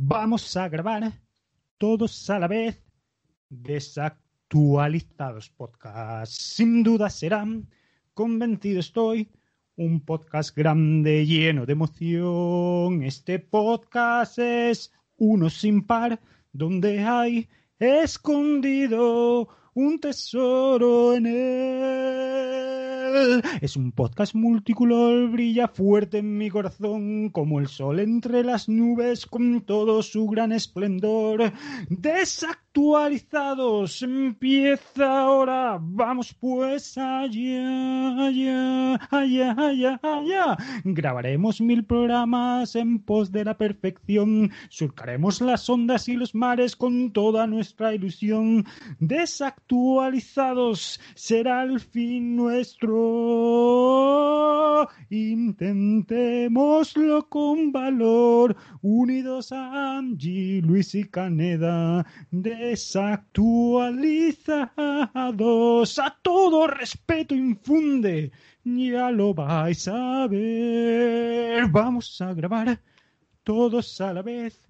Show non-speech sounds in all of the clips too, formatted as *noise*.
Vamos a grabar todos a la vez desactualizados podcasts. Sin duda serán, convencido estoy, un podcast grande lleno de emoción. Este podcast es uno sin par, donde hay escondido un tesoro en él. Es un podcast multicolor, brilla fuerte en mi corazón, como el sol entre las nubes con todo su gran esplendor. Desactualizados, empieza ahora, vamos pues allá, allá, allá, allá, allá. Grabaremos mil programas en pos de la perfección, surcaremos las ondas y los mares con toda nuestra ilusión. Desactualizados será el fin nuestro. Intentémoslo con valor, unidos a Angie, Luis y Caneda, desactualizados, a todo respeto infunde, ya lo vais a ver. Vamos a grabar todos a la vez,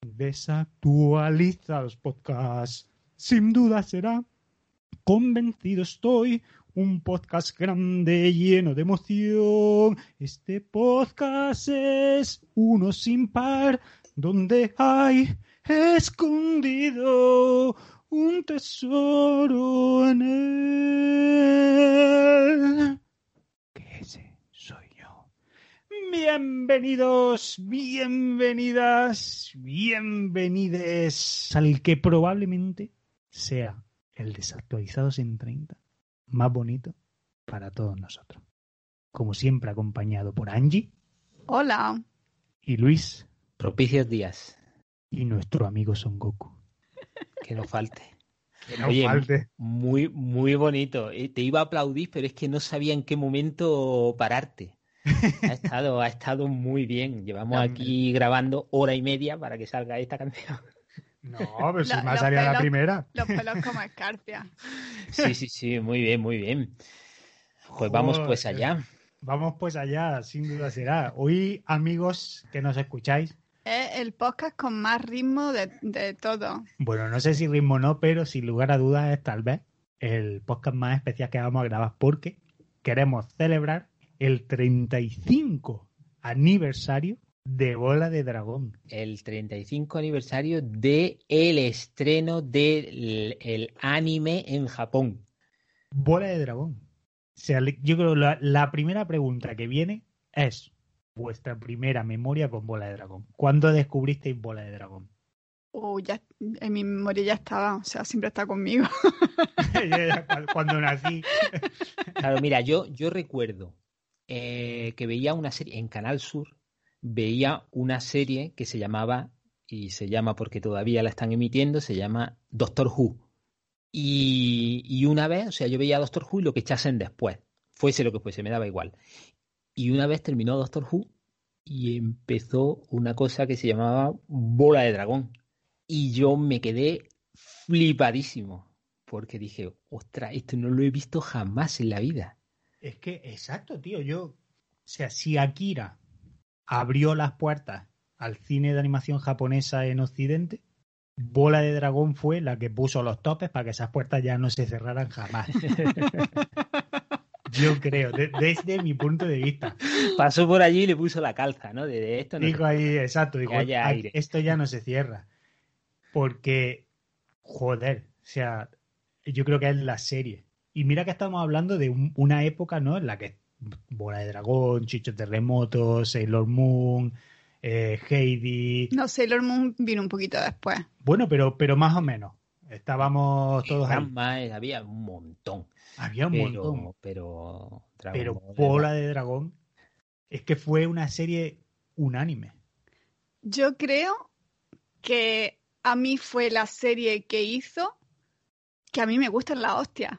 desactualizados podcast. Sin duda será, convencido estoy, un podcast grande lleno de emoción. Este podcast es uno sin par, donde hay escondido un tesoro en él. Que ese soy yo. Bienvenidos, bienvenidas, bienvenides al que probablemente sea el desactualizados en 30 más bonito para todos nosotros. Como siempre, acompañado por Angie. Hola. Y Luis. Propicios días. Y nuestro amigo Son Goku. *laughs* Que no falte. Que no falte. Muy, muy bonito. Te iba a aplaudir, pero es que no sabía en qué momento pararte. Ha estado, ha estado muy bien. Llevamos *laughs* aquí grabando hora y media para que salga esta canción. No, pero si me salía la primera. Los pelos como escarpia. *laughs* Sí, sí, sí, muy bien, muy bien. Pues vamos pues allá. Vamos pues allá, sin duda será. Hoy, amigos que nos escucháis. Es el podcast con más ritmo de, de todo. Bueno, no sé si ritmo no, pero sin lugar a dudas es tal vez el podcast más especial que vamos a grabar porque queremos celebrar el 35 aniversario de Bola de Dragón. El 35 aniversario de el estreno del el anime en Japón. Bola de Dragón. O sea, yo creo que la, primera pregunta que viene es vuestra primera memoria con Bola de Dragón. ¿Cuándo descubristeis Bola de Dragón? Oh, ya, en mi memoria ya estaba, o sea, siempre está conmigo. *laughs* Cuando nací. Claro, mira, yo, yo recuerdo eh, que veía una serie en Canal Sur veía una serie que se llamaba, y se llama porque todavía la están emitiendo, se llama Doctor Who. Y, una vez, o sea, yo veía Doctor Who y lo que echasen después, fuese lo que fuese, me daba igual. Y una vez terminó Doctor Who y empezó una cosa que se llamaba Bola de Dragón. Y yo me quedé flipadísimo, porque dije, ostras, esto no lo he visto jamás en la vida. Es que, exacto, tío, yo, o sea, si Akira abrió las puertas al cine de animación japonesa en Occidente, Bola de Dragón fue la que puso los topes para que esas puertas ya no se cerraran jamás. *laughs* Yo creo, desde mi punto de vista. Pasó por allí y le puso la calza, ¿no? De, esto dijo ahí, exacto, dijo, esto ya no se cierra. Porque, joder, o sea, yo creo que es la serie. Y mira que estamos hablando de una época, ¿no? En la que Bola de Dragón, Chicho Terremoto, Sailor Moon, eh, Heidi. No, Sailor Moon vino un poquito después. Bueno, pero, pero más o menos. Estábamos todos ahí. había un montón. Había un montón. Pero, pero Bola de Dragón es que fue una serie unánime. Yo creo que a mí fue la serie que hizo que a mí me gustan las hostias.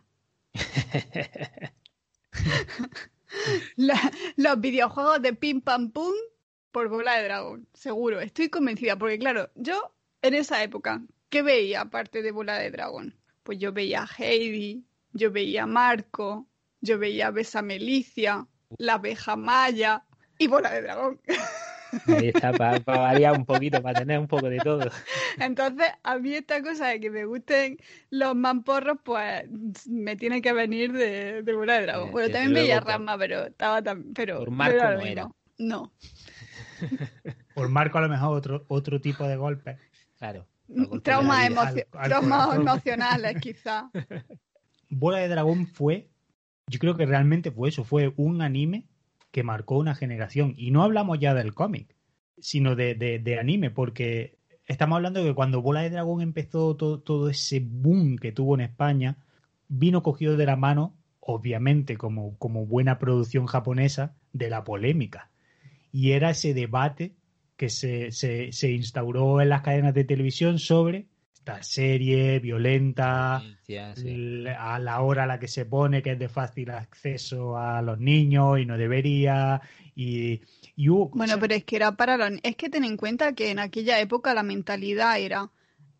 *laughs* los videojuegos de pim pam pum por bola de dragón, seguro, estoy convencida, porque claro, yo en esa época, ¿qué veía aparte de bola de dragón? Pues yo veía a Heidi, yo veía a Marco, yo veía a Besa Melicia, la abeja maya y bola de dragón. *laughs* Ahí está, para variar un poquito, para tener un poco de todo. Entonces, a mí esta cosa de que me gusten los mamporros, pues me tiene que venir de, de bola de dragón. Bueno, también veía Rama, pero estaba tan. Pero, por Marco no era. No. *laughs* Por Marco, a lo mejor otro, otro tipo de golpe. Claro. Traumas, emocionales, quizá. *laughs* Bola de Dragón fue, yo creo que realmente fue eso, fue un anime que marcó una generación. Y no hablamos ya del cómic, sino de, de, anime, porque estamos hablando de que cuando Bola de Dragón empezó todo, todo ese boom que tuvo en España, vino cogido de la mano, obviamente, como, como buena producción japonesa, de la polémica. Y era ese debate que se, se, se instauró en las cadenas de televisión sobre esta serie violenta, a la hora a la que se pone, que es de fácil acceso a los niños y no debería. Y, bueno, pero es que era para los. Es que ten en cuenta que en aquella época la mentalidad era: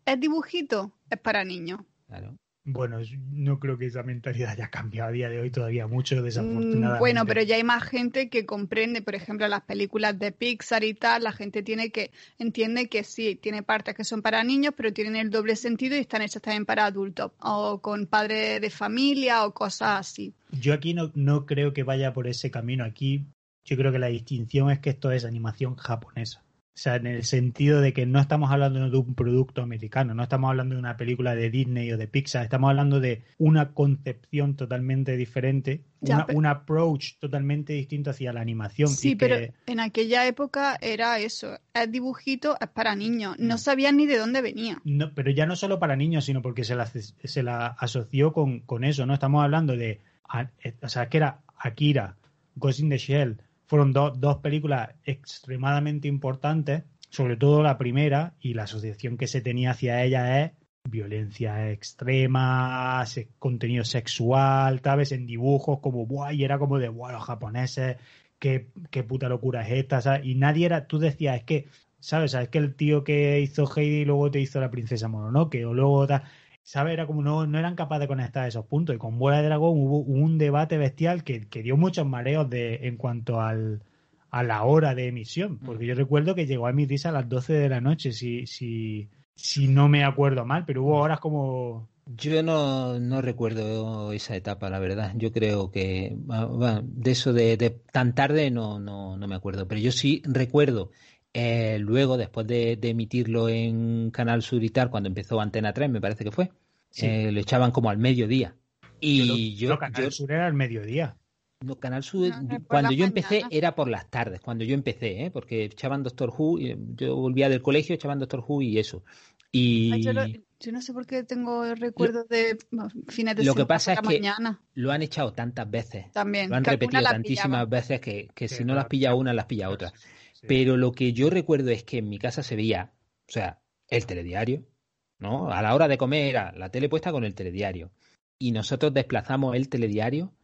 es dibujito, es para niños. Claro. Bueno, no creo que esa mentalidad haya cambiado a día de hoy todavía mucho, mm, desafortunadamente. Bueno, pero ya hay más gente que comprende, por ejemplo, las películas de Pixar y tal, la gente tiene que entiende que sí, tiene partes que son para niños, pero tienen el doble sentido y están hechas también para adultos, o con padres de familia o cosas así. Yo aquí no, no creo que vaya por ese camino. Aquí yo creo que la distinción es que esto es animación japonesa. O sea, en el sentido de que no estamos hablando de un producto americano, no estamos hablando de una película de Disney o de Pixar, estamos hablando de una concepción totalmente diferente, un approach totalmente distinto hacia la animación. Sí, pero en aquella época era eso, el dibujito es para niños, no mm. sabían ni de dónde venía. No, pero ya no solo para niños, sino porque se la, se la asoció con, con eso, ¿no? Estamos hablando de, eh, o sea, que era Akira, Ghost in the Shell, fueron dos películas extremadamente importantes, sobre todo la primera, y la asociación que se tenía hacia ella es violencia extrema, contenido sexual, ¿sabes? En dibujos, como, ¡buah! Y era como de, ¡buah! Los japoneses, qué, qué puta locura es esta, ¿sabes? Y nadie era, tú decías, es que, ¿sabes? ¿Sabes que el tío que hizo Heidi luego te hizo la princesa Mononoke, o luego tal ¿sabes? Era como no, no eran capaces de conectar esos puntos. Y con Bola de Dragón hubo un debate bestial que, que dio muchos mareos de, en cuanto al, a la hora de emisión. Porque yo recuerdo que llegó a emitirse a las 12 de la noche, si, si, si no me acuerdo mal, pero hubo horas como... Yo no, no recuerdo esa etapa, la verdad. Yo creo que bueno, de eso de, de, tan tarde no, no, no me acuerdo. Pero yo sí recuerdo eh, luego, después de, emitirlo en Canal Sur y tal, cuando empezó Antena 3, me parece que fue, eh, lo echaban como al mediodía. Y yo, Canal Sur era al mediodía. No, Canal Sur, cuando yo empecé era por las tardes, cuando yo empecé, ¿eh? porque echaban Doctor Who, yo volvía del colegio, echaban Doctor Who y eso. Y... yo, no sé por qué tengo recuerdos de fines de Lo que pasa es que lo han echado tantas veces, También, lo han repetido tantísimas veces que, que si no las pilla una, las pilla otra. Pero lo que yo recuerdo es que en mi casa se veía, o sea, el telediario, ¿no? A la hora de comer era la tele puesta con el telediario. Y nosotros desplazamos el telediario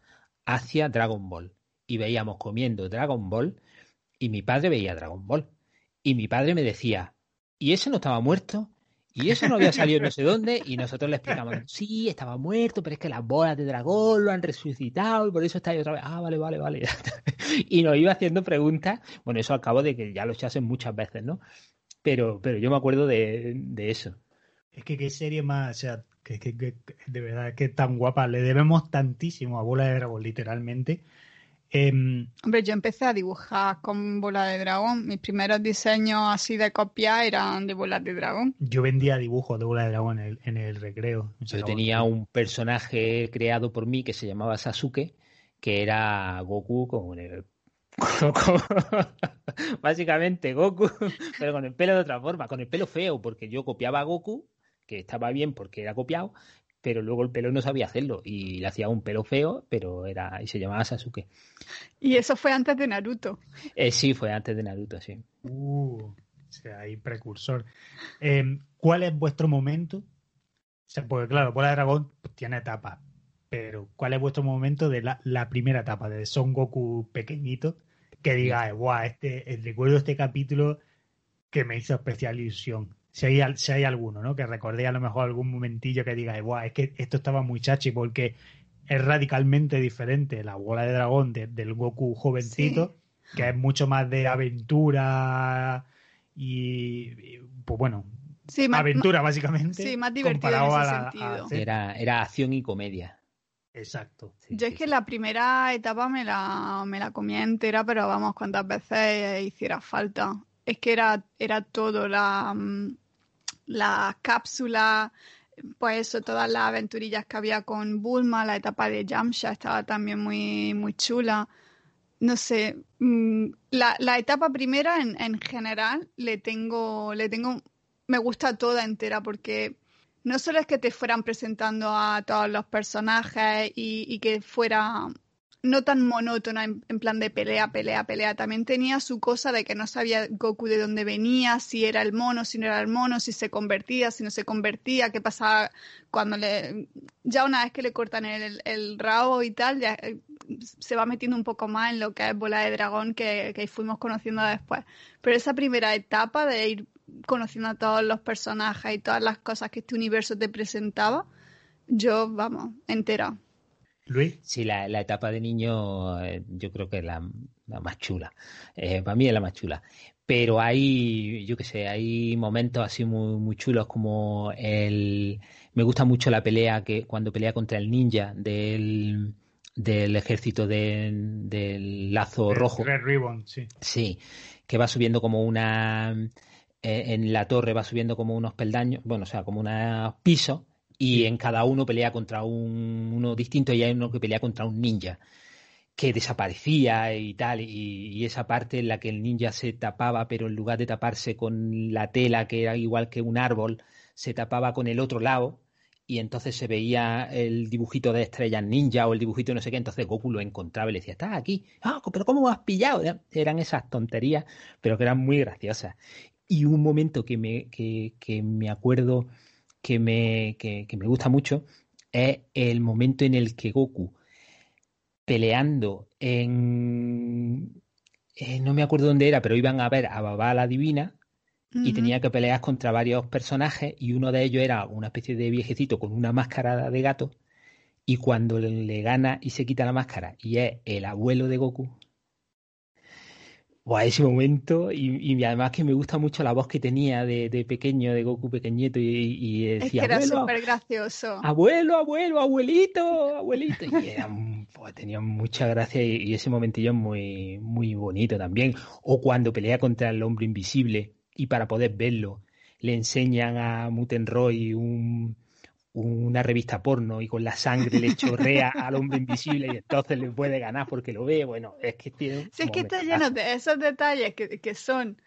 hacia Dragon Ball. Y veíamos comiendo Dragon Ball y mi padre veía Dragon Ball. Y mi padre me decía, ¿y ese no estaba muerto? Y eso no había salido no sé dónde, y nosotros le explicamos, sí, estaba muerto, pero es que las bolas de dragón lo han resucitado y por eso está ahí otra vez. Ah, vale, vale, vale. *laughs* y nos iba haciendo preguntas, bueno, eso al cabo de que ya lo echasen muchas veces, ¿no? Pero, pero yo me acuerdo de, de eso. Es que qué serie más, o sea, que, que, que, de verdad que tan guapa, le debemos tantísimo a Bola de Dragón, literalmente. Em, Hombre, yo empecé a dibujar con bola de dragón. Mis primeros diseños así de copia eran de bolas de dragón. Yo vendía dibujos de bola de dragón en el, recreo. Yo tenía un personaje creado por mí que se llamaba Sasuke, que era Goku con el *laughs* básicamente Goku, *laughs* pero con el pelo de otra forma, con el pelo feo, porque yo copiaba a Goku, que estaba bien porque era copiado, pero luego el pelo no sabía hacerlo y le hacía un pelo feo, pero era y se llamaba Sasuke. ¿Y eso fue antes de Naruto? Eh, sí, fue antes de Naruto, sí. Uh, O sea, hay precursor. Em, ¿Cuál es vuestro momento? O sea, porque claro, Bola de Dragón pues, tiene etapas, pero ¿cuál es vuestro momento de la, primera etapa, de Son Goku pequeñito? Que diga, guau, este, recuerdo este capítulo que me hizo especial ilusión. Si hay, si hay alguno, ¿no? Que recordé a lo mejor algún momentillo que diga, guau, es que esto estaba muy chachi porque es radicalmente diferente la bola de dragón del Goku jovencito, que es mucho más de aventura y, pues bueno, aventura básicamente. Sí, más divertido en ese sentido. era, era acción y comedia. Exacto. Yo es que la primera etapa me la, me la comía entera, pero vamos, cuántas veces hiciera falta. Es que era, era todo, la, mm, la cápsula, pues eso, todas las aventurillas que había con Bulma, la etapa de Yamcha estaba también muy, muy chula. No sé, mm, la, la etapa primera en, en, general le tengo, le tengo, me gusta toda entera porque no solo es que te fueran presentando a todos los personajes y, y que fuera no tan monótona en, plan de pelea, pelea, pelea. También tenía su cosa de que no sabía Goku de dónde venía, si era el mono, si no era el mono, si se convertía, si no se convertía, qué pasaba cuando le... Ya una vez que le cortan el, el rabo y tal, ya eh, se va metiendo un poco más en lo que es Bola de Dragón que, que fuimos conociendo después. Pero esa primera etapa de ir conociendo a todos los personajes y todas las cosas que este universo te presentaba, yo, vamos, entera. Luis. Sí, la, etapa de niño eh, yo creo que es la, más chula. Eh, para mí es la más chula. Pero hay, yo qué sé, hay momentos así muy, muy chulos como el... Me gusta mucho la pelea que cuando pelea contra el ninja del, del ejército del lazo rojo. Red Ribbon, sí. Sí, que va subiendo como una... Eh, en la torre va subiendo como unos peldaños, bueno, o sea, como unos pisos y en cada uno pelea contra un, uno distinto y hay uno que pelea contra un ninja que desaparecía y tal, y, esa parte en la que el ninja se tapaba, pero en lugar de taparse con la tela que era igual que un árbol, se tapaba con el otro lado, y entonces se veía el dibujito de estrellas ninja o el dibujito no sé qué, entonces Goku lo encontraba y le decía, estás aquí, ah, pero ¿cómo has pillado? Eran esas tonterías, pero que eran muy graciosas. Y un momento que me, que, que me acuerdo que me, que, me gusta mucho es el momento en el que Goku, peleando en... Eh, no me acuerdo dónde era, pero iban a ver a Baba la Divina y tenía que pelear contra varios personajes y uno de ellos era una especie de viejecito con una máscara de gato y cuando le gana y se quita la máscara y es el abuelo de Goku, a ese momento y, además que me gusta mucho la voz que tenía de, pequeño, de Goku pequeñito y, decía, es que era súper gracioso. Abuelo, abuelo, abuelito, abuelito. Y pues, tenía mucha gracia y, ese momentillo es muy, muy bonito también. O cuando pelea contra el hombre invisible y para poder verlo le enseñan a Mutenroy un, una revista porno y con la sangre le chorrea al hombre invisible y entonces le puede ganar porque lo ve. Bueno, es que tiene. Sí, es que está lleno de esos detalles que, que son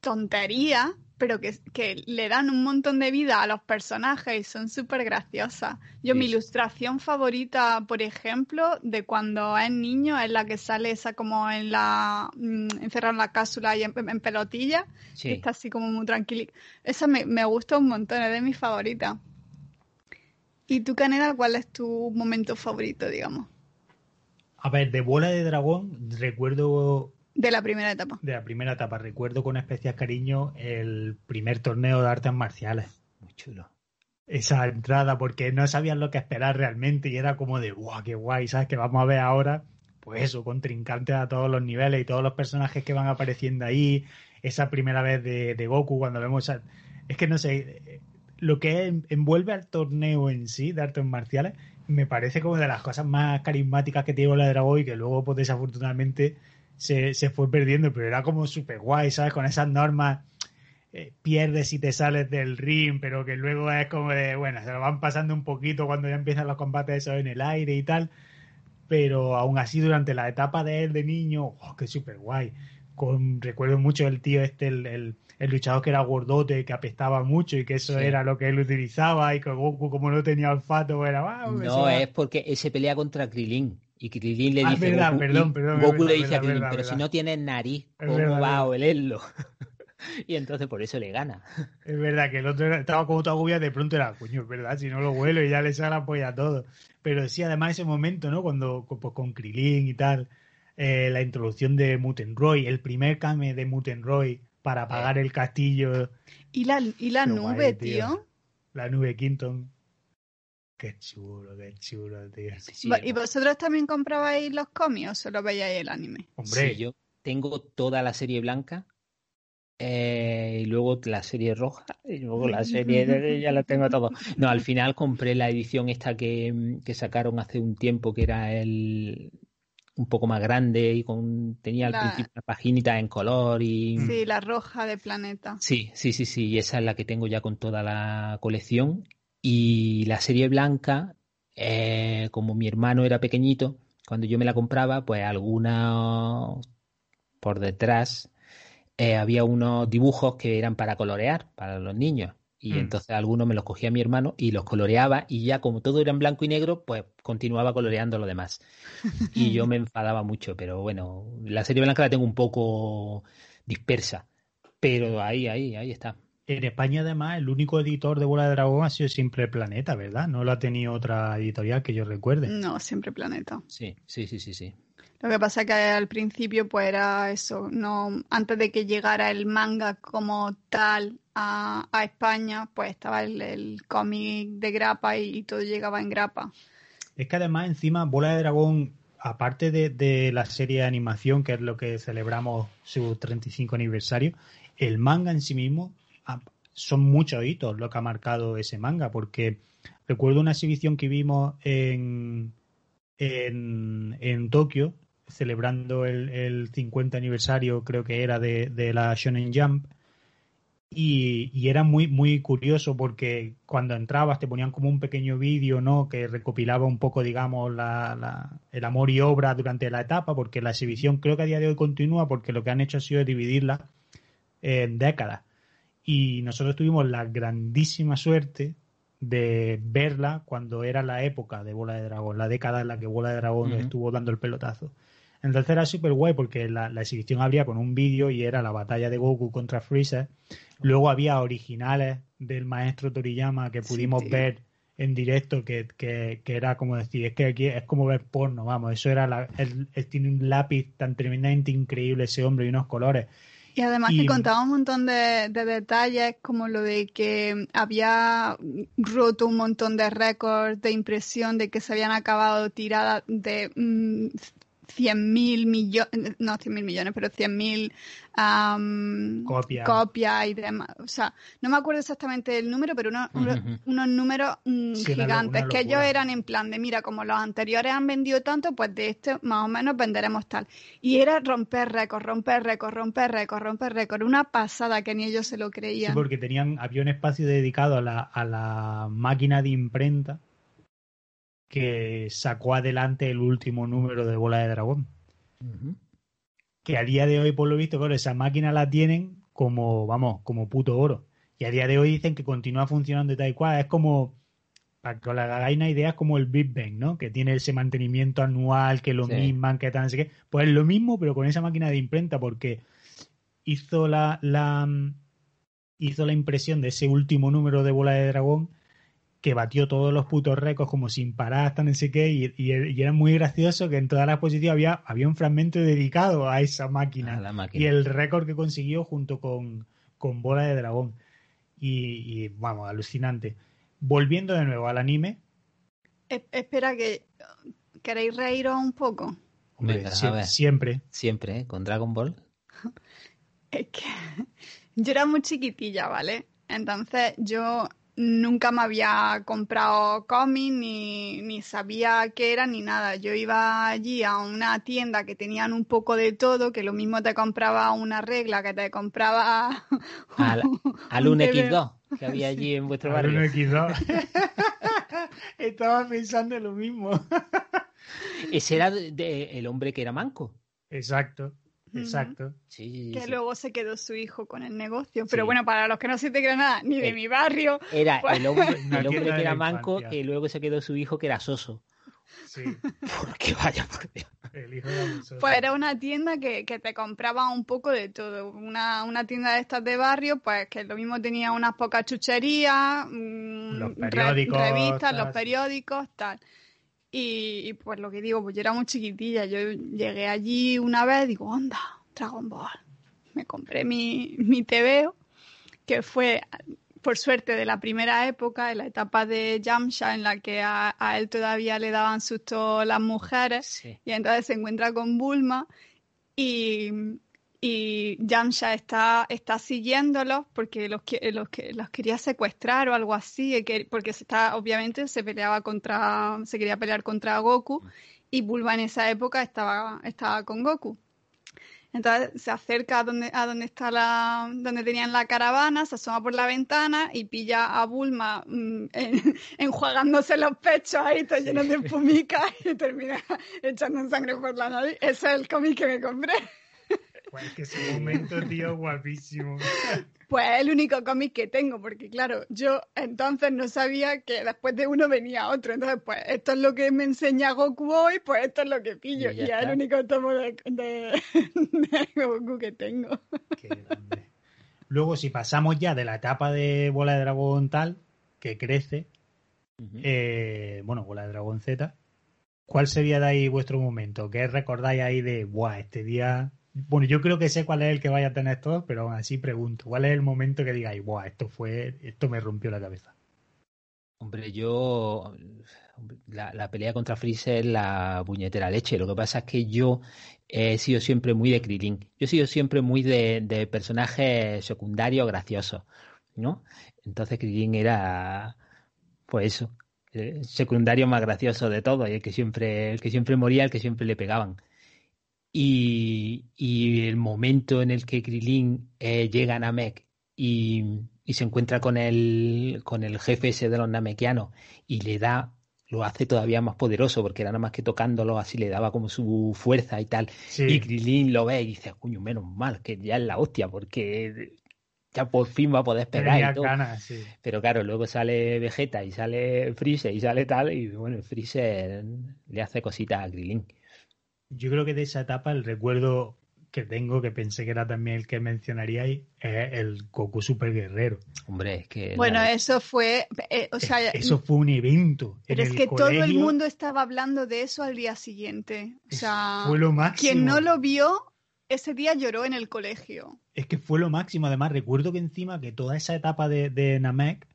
tonterías, pero que, que, le dan un montón de vida a los personajes y son súper graciosas. Yo, mi ilustración favorita, por ejemplo, de cuando es niño, es la que sale esa como en la. Mm, encerrada en la cápsula y en, pelotilla, está así como muy tranquila. Esa me, me gusta un montón, es de mis favoritas. ¿Y tú, Caneda, cuál es tu momento favorito, digamos? A ver, de bola de dragón, recuerdo. De la primera etapa. De la primera etapa. Recuerdo con especial cariño el primer torneo de artes marciales. Muy chulo. Esa entrada, porque no sabían lo que esperar realmente y era como de, guau, qué guay, ¿sabes? Que vamos a ver ahora, pues eso, contrincantes a todos los niveles y todos los personajes que van apareciendo ahí. Esa primera vez de, de Goku, cuando vemos. A... Es que no sé, lo que envuelve al torneo en sí de artes marciales me parece como de las cosas más carismáticas que tiene la Dragón y que luego pues desafortunadamente se, fue perdiendo, pero era como súper guay, ¿sabes? Con esas normas eh, pierdes y te sales del ring, pero que luego es como de, bueno, se lo van pasando un poquito cuando ya empiezan los combates eso en el aire y tal, pero aún así durante la etapa de él de niño, oh, que súper guay. Con, recuerdo mucho el tío este, el el luchador que era gordote, que apestaba mucho y que eso era lo que él utilizaba y que Goku como no tenía olfato era... Ah, no, es porque él se pelea contra Krilin y Krilin le ah, dice... Goku, perdón, perdón, Goku le dice a Krilin, pero si no tienes nariz, ¿cómo va a olerlo? *laughs* y entonces por eso le gana. Es verdad que el otro estaba como todo agobiado, de pronto era, coño, es verdad, si no lo vuelo y ya le sale la polla todo. Pero sí, además ese momento, ¿no? Cuando pues, con Krilin y tal, eh, la introducción de Mutenroy, el primer came de Mutenroy para apagar el castillo. Y la, y la nube, tío. La nube Quinton. Qué chulo, qué chulo, tío. ¿Y vosotros también comprabais los cómics o solo veíais el anime? Hombre, yo tengo toda la serie blanca eh, y luego la serie roja y luego la serie ya la tengo todo. No, al final compré la edición esta que, sacaron hace un tiempo que era el un poco más grande y con tenía al principio una paginita en color y sí la roja de planeta. Sí sí sí sí y esa es la que tengo ya con toda la colección. Y la serie blanca eh, como mi hermano era pequeñito cuando yo me la compraba pues alguna por detrás eh, había unos dibujos que eran para colorear, para los niños. Y mm. entonces algunos me los cogía mi hermano y los coloreaba y ya como todo era en blanco y negro, pues continuaba coloreando lo demás. Y yo *laughs* me enfadaba mucho, pero bueno, la serie blanca la tengo un poco dispersa. Pero ahí, ahí, ahí está. En España, además, el único editor de Bola de Dragón ha sido siempre Planeta, ¿verdad? No lo ha tenido otra editorial que yo recuerde. No, siempre Planeta. Sí, sí, sí, sí, sí. Lo que pasa es que al principio pues era eso, no antes de que llegara el manga como tal a, España, pues estaba el, cómic de grapa y, todo llegaba en grapa. Es que además encima Bola de Dragón, aparte de, la serie de animación, que es lo que celebramos su 35 aniversario, el manga en sí mismo ah, son muchos hitos lo que ha marcado ese manga, porque recuerdo una exhibición que vimos en, en, en Tokio, celebrando el, 50 aniversario, creo que era, de, la Shonen Jump. Y, era muy, muy curioso porque cuando entrabas te ponían como un pequeño vídeo, ¿no? Que recopilaba un poco, digamos, la, el amor y obra durante la etapa, porque la exhibición creo que a día de hoy continúa porque lo que han hecho ha sido dividirla en décadas. Y nosotros tuvimos la grandísima suerte de verla cuando era la época de Bola de Dragón, la década en la que Bola de Dragón estuvo dando el pelotazo. Entonces era súper guay porque la, exhibición abría con un vídeo y era la batalla de Goku contra Freezer. Luego había originales del maestro Toriyama que pudimos ver en directo que, era como decir, es que aquí es como ver porno, vamos, eso era, la, él, tiene un lápiz tan tremendamente increíble ese hombre y unos colores. Y además que contaba un montón de, detalles, como lo de que había roto un montón de récords de impresión, de que se habían acabado tiradas de mm, 100.000 millones, no 100.000 millones, pero 100.000 um, copias y demás. O sea, no me acuerdo exactamente el número, pero unos números mm, gigantes, que ellos eran en plan de, mira, como los anteriores han vendido tanto, pues de este más o menos venderemos tal. Y era romper récord, romper récord, romper récord, romper récord. Una pasada que ni ellos se lo creían. Sí, porque tenían, había un espacio dedicado a la, a la máquina de imprenta que sacó adelante el último número de Bola de Dragón. Que a día de hoy, por lo visto, claro, esa máquina la tienen como, vamos, como puto oro. Y a día de hoy dicen que continúa funcionando de tal cual. Es como, para que os hagáis una idea, es como el Big Bang, ¿no? Que tiene ese mantenimiento anual, que lo mismo, que tal, no sé qué. Pues es lo mismo, pero con esa máquina de imprenta, porque hizo la, la, hizo la impresión de ese último número de Bola de Dragón que batió todos los putos récords como sin parar hasta no sé qué y, era muy gracioso que en toda la exposición había, había un fragmento dedicado a esa máquina, y el récord que consiguió junto con, con Bola de Dragón y, vamos, alucinante. Volviendo de nuevo al anime. espera que queréis reíros un poco. siempre. Siempre, ¿eh? Con Dragon Ball. *laughs* es que *laughs* yo era muy chiquitilla, ¿vale? Entonces yo nunca me había comprado cómics ni, ni, sabía qué era ni nada. Yo iba allí a una tienda que tenían un poco de todo, que lo mismo te compraba una regla, que te compraba... *laughs* Al, al 1X2 que *laughs* había allí en vuestro barrio. Al *laughs* 1X2. Estaba pensando en lo mismo. Ese era el hombre que era manco. Exacto. Exacto. que luego se quedó su hijo con el negocio. Pero bueno, para los que no se te creen nada, ni de eh, mi barrio. Era pues el hombre, *laughs* que era manco y luego se quedó su hijo que era soso. Sí. *laughs* Porque vaya por Dios. Pues era una tienda que, te compraba un poco de todo. Una, una, tienda de estas de barrio, pues que lo mismo tenía unas pocas chucherías, mm, los periódicos, revistas, los periódicos, tal. Y, pues lo que digo, pues yo era muy chiquitilla. Yo llegué allí una vez, digo, anda, Dragon Ball. Me compré mi, mi TVO, que fue por suerte, de la primera época, en la etapa de Yamcha, en la que a, él todavía le daban susto las mujeres, y entonces se encuentra con Bulma y, y Yamcha está, está siguiéndolos porque los, los, los quería secuestrar o algo así, porque se está, obviamente se peleaba contra, se quería pelear contra Goku, y Bulma en esa época estaba, estaba con Goku. Entonces se acerca a donde, a donde está la, donde tenían la caravana, se asoma por la ventana y pilla a Bulma mm, *laughs* enjuagándose los pechos ahí, todo lleno de pumica y termina *laughs* echando sangre por la nariz. Ese es el cómic que me compré. Pues que ese momento, tío, guapísimo. *laughs* Pues es el único cómic que tengo, porque claro, yo entonces no sabía que después de uno venía otro. Entonces, pues esto es lo que me enseña Goku hoy, pues esto es lo que pillo. Y, es el único tomo *laughs* de, Goku que tengo. Qué grande. Luego, si pasamos ya de la etapa de Bola de Dragón tal, que crece, eh, bueno, Bola de Dragón Z, ¿cuál sería de ahí vuestro momento? ¿Qué recordáis ahí de, buah, este día bueno, yo creo que sé cuál es el que vaya a tener todos, pero así pregunto, ¿cuál es el momento que digáis, Buah, esto fue, esto me rompió la cabeza? Hombre, yo la, pelea contra Freezer es la puñetera leche. Lo que pasa es que yo he sido siempre muy de Krillin. Yo he sido siempre muy de, de personajes secundarios graciosos, ¿no? Entonces Krillin era, pues eso, el secundario más gracioso de todo, y el que siempre, el que siempre moría, el que siempre le pegaban. Y, el momento en el que Krilin eh, llega a Namek y, se encuentra con el, con el jefe ese de los namekianos y le da, lo hace todavía más poderoso porque era nada más que tocándolo así le daba como su fuerza y tal. Y Krilin lo ve y dice, coño, menos mal que ya es la hostia porque ya por fin va a poder pegar y todo. Pero claro, luego sale Vegeta y sale Freezer y sale tal y bueno, Freezer le hace cositas a Krilin yo creo que de esa etapa el recuerdo que tengo, que pensé que era también el que mencionaríais, es el Goku Super Guerrero. Hombre, es que... Bueno, eso fue... Eh, o sea, eso fue un evento. Pero es que todo el mundo estaba hablando de eso al día siguiente. O sea, fue lo máximo. quien no lo vio, ese día lloró en el colegio. Es que fue lo máximo. Además, recuerdo que encima que toda esa etapa de, de Namek,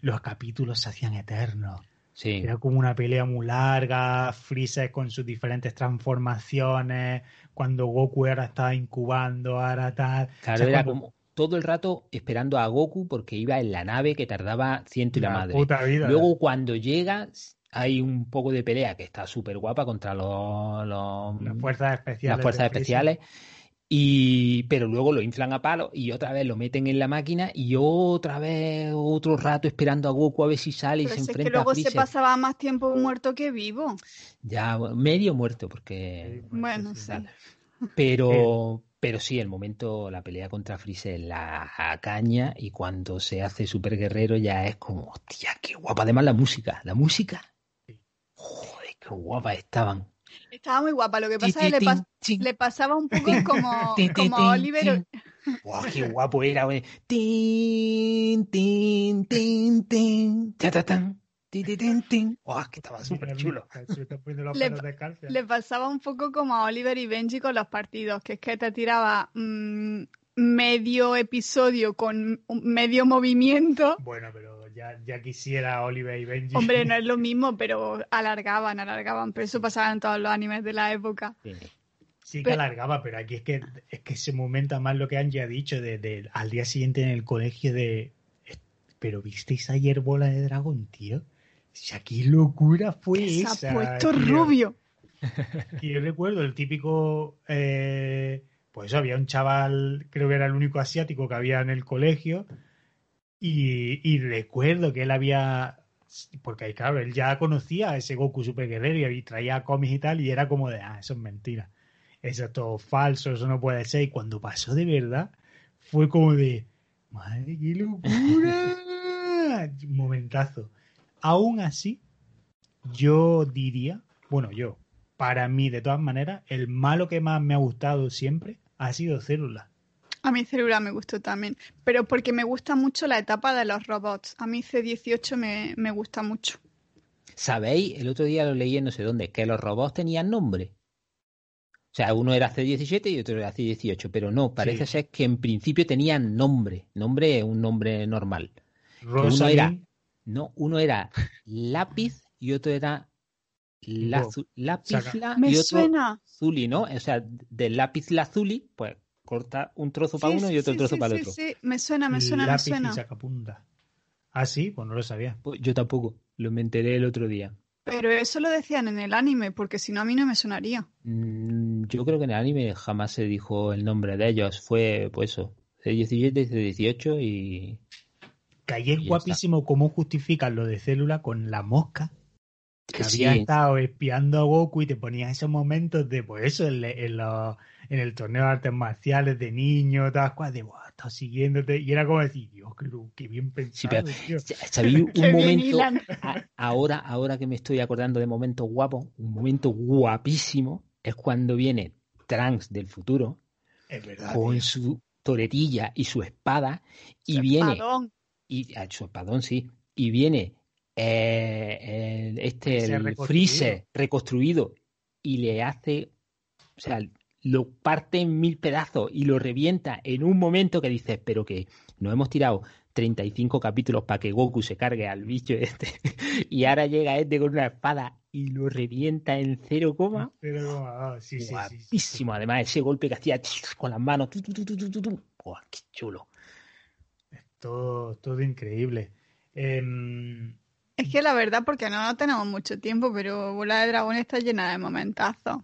los capítulos se hacían eternos. Era como una pelea muy larga, Freezer con sus diferentes transformaciones, cuando Goku ahora estaba incubando, ahora tal. Claro, era como todo el rato esperando a Goku porque iba en la nave que tardaba ciento y la, madre. Luego cuando llega hay un poco de pelea que está súper guapa contra los, las fuerzas especiales. Las fuerzas especiales. Y, pero luego lo inflan a palo y otra vez lo meten en la máquina y otra vez otro rato esperando a Goku a ver si sale y se enfrenta es que luego se pasaba más tiempo muerto que vivo. Ya, medio muerto porque... Bueno, sí. Pero, pero sí, el momento, la pelea contra Freezer la caña y cuando se hace super guerrero ya es como, hostia, qué guapa. Además la música, la música, joder, qué guapa estaban. Estaba muy guapa, lo que pasa es que le, pasaba un poco *laughs* como, como a Oliver. ¡Guau, qué guapo era, güey! ¡Tin, tin, tin, tin! ¡Tatatán! ¡Wow! Que estaba súper chulo. Le, pasaba un poco como a Oliver y Benji con los partidos, que es que te tiraba mm, medio episodio con medio movimiento. Bueno, pero ya, quisiera Oliver y Benji. Hombre, no es lo *laughs* mismo, pero alargaban, alargaban. Pero eso pasaba en todos los animes de la época. Sí. que alargaba, pero aquí es que es que ese momento más lo que han ya dicho de, al día siguiente en el colegio de pero visteis ayer bola de dragón, tío. O sea, qué locura fue esa. Se ha puesto rubio. *laughs* Y yo recuerdo el típico eh, pues había un chaval, creo que era el único asiático que había en el colegio, y, recuerdo que él había, porque claro, él ya conocía a ese Goku super guerrero y traía cómics y tal, y era como de, ah, eso es mentira, eso es todo falso, eso no puede ser. Y cuando pasó de verdad, fue como de, madre, qué locura, *laughs* momentazo. Aún así, yo diría, bueno, yo, para mí, de todas maneras, el malo que más me ha gustado siempre ha sido Célula. A mí Célula me gustó también, pero porque me gusta mucho la etapa de los robots. A mí C18 me, me gusta mucho. ¿Sabéis? El otro día lo leí en no sé dónde, que los robots tenían nombre. O sea, uno era C17 y otro era C18, pero no, parece ser que en principio tenían nombre. Nombre es un nombre normal. Uno era, no, uno era lápiz y otro era lápiz y otro suena. Zuli, ¿no? O sea, del lápiz lazuli, pues corta un trozo para uno y otro trozo para el otro. Sí, sí, me suena, me suena, me suena. Y sacapunta. Ah, sí, pues no lo sabía. Pues yo tampoco, lo me enteré el otro día. Pero eso lo decían en el anime, porque si no a mí no me sonaría. Mm, yo creo que en el anime jamás se dijo el nombre de ellos. Fue, pues eso, C17 y C18 y... Que es guapísimo cómo justifican lo de célula con la mosca. Que había estado espiando a Goku y te ponías esos momentos de, pues eso, en, en, en el torneo de artes marciales de niños, todas cosas de, siguiéndote. Y era como decir, Dios, qué, bien pensado. *laughs* un momento, ahora, ahora que me estoy acordando de momentos guapos, un momento guapísimo es cuando viene Trunks del futuro con su toretilla y su espada y viene y ah, su espadón sí y viene eh, este el Freezer reconstruido y le hace o sea lo parte en mil pedazos y lo revienta en un momento que dices, pero que nos hemos tirado 35 capítulos para que Goku se cargue al bicho este *laughs* y ahora llega este con una espada y lo revienta en cero coma. Cero sí, sí, Además, ese golpe que hacía con las manos. ¡Qué chulo! Es todo, todo increíble. Em, es que la verdad, porque no tenemos mucho tiempo, pero Bola de Dragón está llena de momentazos.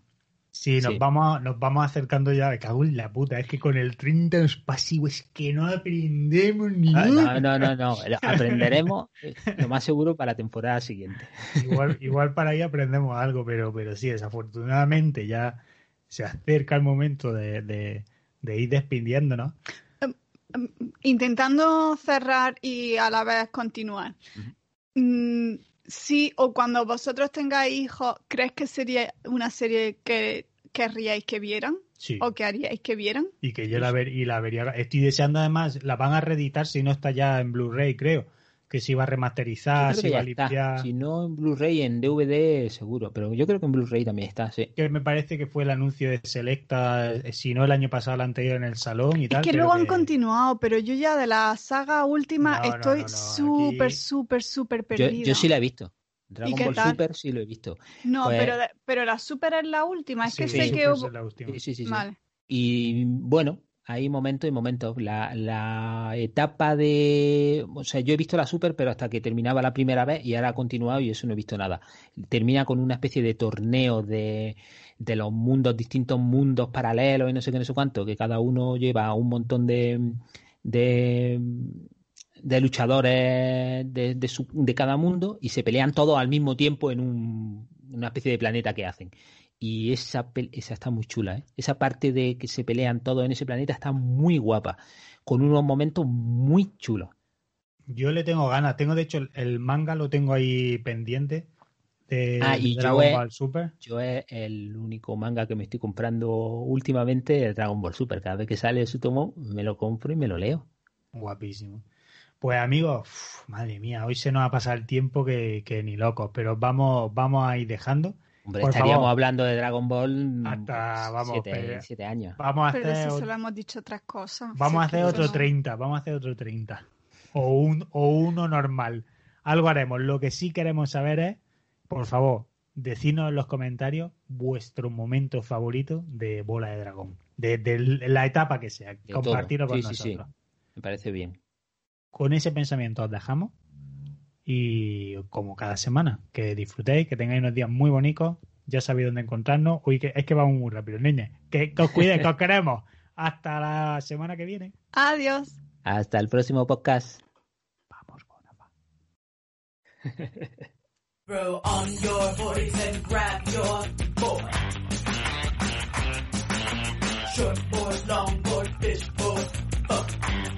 Sí, nos, Vamos, nos vamos acercando ya, de cago en la puta, es que con el 30 los pasivos es que no aprendemos ni ah, No, no, no, no, *laughs* aprenderemos eh, lo más seguro para la temporada siguiente. Igual, *laughs* igual para ahí aprendemos algo, pero, pero sí, desafortunadamente ya se acerca el momento de, de, ir despidiéndonos. Em, em, intentando cerrar y a la vez continuar. Mm, sí, o cuando vosotros tengáis hijos, ¿crees que sería una serie que querríais que vieran? Sí. ¿O que haríais que vieran? Y que yo la, ver, y la vería. Estoy deseando además, la van a reeditar si no está ya en Blu-ray, creo. Que se iba a remasterizar, se iba a limpiar. Si no en Blu-ray, en DVD seguro, pero yo creo que en Blu-ray también está, sí. Que me parece que fue el anuncio de Selecta, eh, si no el año pasado, el anterior en el salón y tal. Es que luego han continuado, pero yo ya de la saga última estoy súper, súper, súper perdido. Yo, sí la he visto. Dragon Ball Super sí lo he visto. No, pues pero, pero la Super es la última. Es que sé que hubo. Sí, sí, sí, vale. Y bueno, hay momentos y momentos. La, la, etapa de. O sea, yo he visto la Super, pero hasta que terminaba la primera vez y ahora ha continuado y eso no he visto nada. Termina con una especie de torneo de, de los mundos, distintos mundos paralelos y no sé qué, no sé cuánto, que cada uno lleva un montón de. de de luchadores de, de, cada mundo y se pelean todos al mismo tiempo en un, una especie de planeta que hacen. Y esa, esa está muy chula, ¿eh? Esa parte de que se pelean todos en ese planeta está muy guapa, con unos momentos muy chulos. Yo le tengo ganas, tengo de hecho el, manga lo tengo ahí pendiente de ah, y Dragon yo Ball Super. Yo es el único manga que me estoy comprando últimamente de Dragon Ball Super. Cada vez que sale su tomo, me lo compro y me lo leo. Guapísimo. Pues amigos, madre mía, hoy se nos ha pasado el tiempo que, ni locos, pero vamos, vamos a ir dejando. Hombre, estaríamos hablando de Dragon Ball hasta, vamos, siete, años. Vamos a pero hacer, si solo hemos dicho otras cosas. Vamos a hacer otro 30, vamos a hacer otro 30. O, un, o uno normal. Algo haremos. Lo que sí queremos saber es, por favor, decidnos en los comentarios vuestro momento favorito de Bola de Dragón. De, la etapa que sea. Compartirlo con nosotros. Sí, sí. Me parece bien con ese pensamiento os dejamos y como cada semana, que disfrutéis, que tengáis unos días muy bonitos, ya sabéis dónde encontrarnos. Uy, que es que vamos muy rápido, niña. Que, os cuidéis, que os queremos. Hasta la semana que viene. Adiós. Hasta el próximo podcast. Vamos, Bonapa. on your and grab your Short board, long board, fish board, The